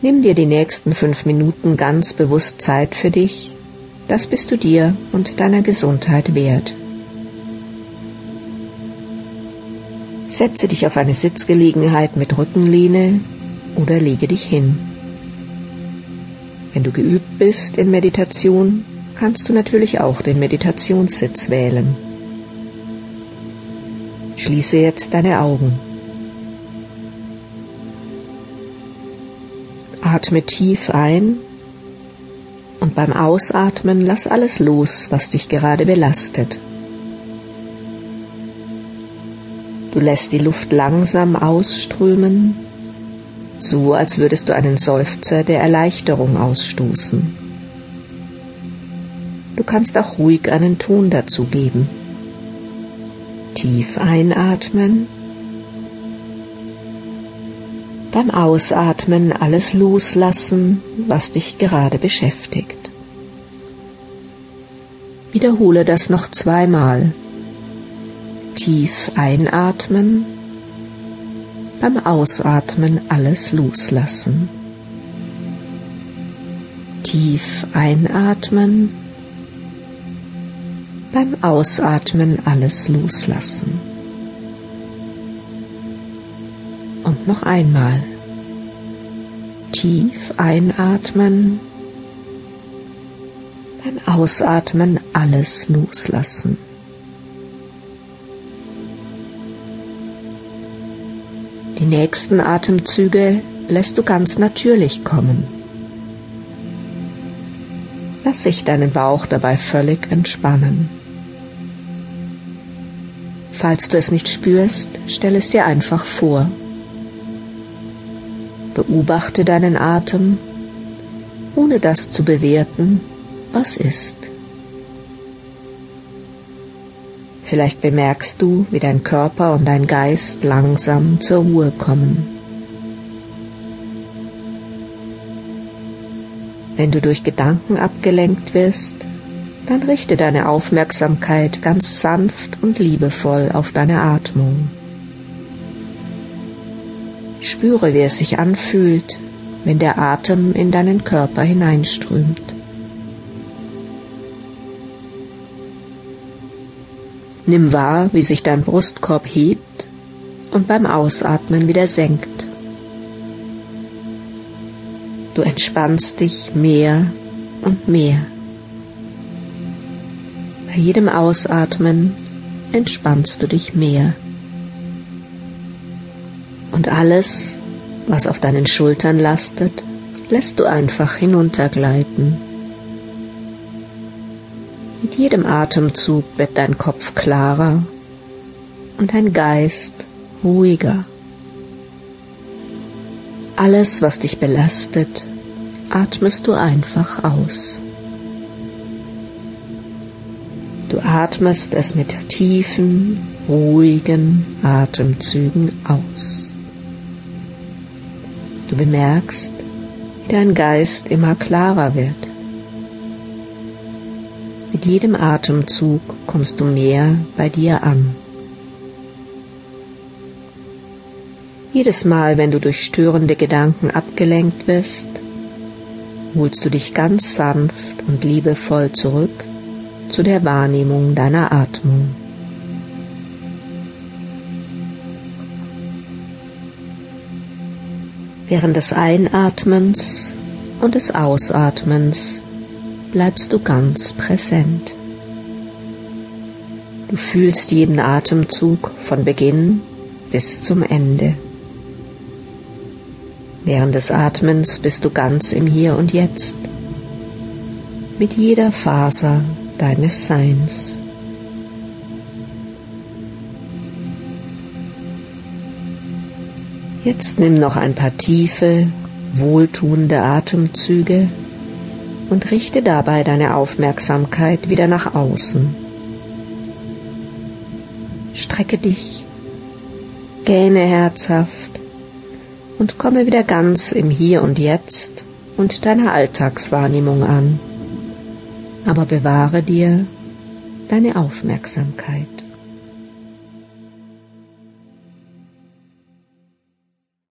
Nimm dir die nächsten fünf Minuten ganz bewusst Zeit für dich. Das bist du dir und deiner Gesundheit wert. Setze dich auf eine Sitzgelegenheit mit Rückenlehne oder lege dich hin. Wenn du geübt bist in Meditation, kannst du natürlich auch den Meditationssitz wählen. Schließe jetzt deine Augen. Atme tief ein und beim Ausatmen lass alles los, was dich gerade belastet. Du lässt die Luft langsam ausströmen, so als würdest du einen Seufzer der Erleichterung ausstoßen. Du kannst auch ruhig einen Ton dazu geben. Tief einatmen. Beim Ausatmen alles loslassen, was dich gerade beschäftigt. Wiederhole das noch zweimal. Tief einatmen, beim Ausatmen alles loslassen. Tief einatmen, beim Ausatmen alles loslassen. Und noch einmal. Tief einatmen, beim Ausatmen alles loslassen. Die nächsten Atemzüge lässt du ganz natürlich kommen. Lass sich deinen Bauch dabei völlig entspannen. Falls du es nicht spürst, stell es dir einfach vor. Beobachte deinen Atem, ohne das zu bewerten, was ist. Vielleicht bemerkst du, wie dein Körper und dein Geist langsam zur Ruhe kommen. Wenn du durch Gedanken abgelenkt wirst, dann richte deine Aufmerksamkeit ganz sanft und liebevoll auf deine Atmung. Spüre, wie es sich anfühlt, wenn der Atem in deinen Körper hineinströmt. Nimm wahr, wie sich dein Brustkorb hebt und beim Ausatmen wieder senkt. Du entspannst dich mehr und mehr. Bei jedem Ausatmen entspannst du dich mehr. Und alles, was auf deinen Schultern lastet, lässt du einfach hinuntergleiten. Mit jedem Atemzug wird dein Kopf klarer und dein Geist ruhiger. Alles, was dich belastet, atmest du einfach aus. Du atmest es mit tiefen, ruhigen Atemzügen aus. Du bemerkst, wie dein Geist immer klarer wird. Mit jedem Atemzug kommst du mehr bei dir an. Jedes Mal, wenn du durch störende Gedanken abgelenkt wirst, holst du dich ganz sanft und liebevoll zurück zu der Wahrnehmung deiner Atmung. Während des Einatmens und des Ausatmens bleibst du ganz präsent. Du fühlst jeden Atemzug von Beginn bis zum Ende. Während des Atmens bist du ganz im Hier und Jetzt, mit jeder Faser deines Seins. Jetzt nimm noch ein paar tiefe, wohltuende Atemzüge und richte dabei deine Aufmerksamkeit wieder nach außen. Strecke dich, gähne herzhaft und komme wieder ganz im Hier und Jetzt und deiner Alltagswahrnehmung an. Aber bewahre dir deine Aufmerksamkeit.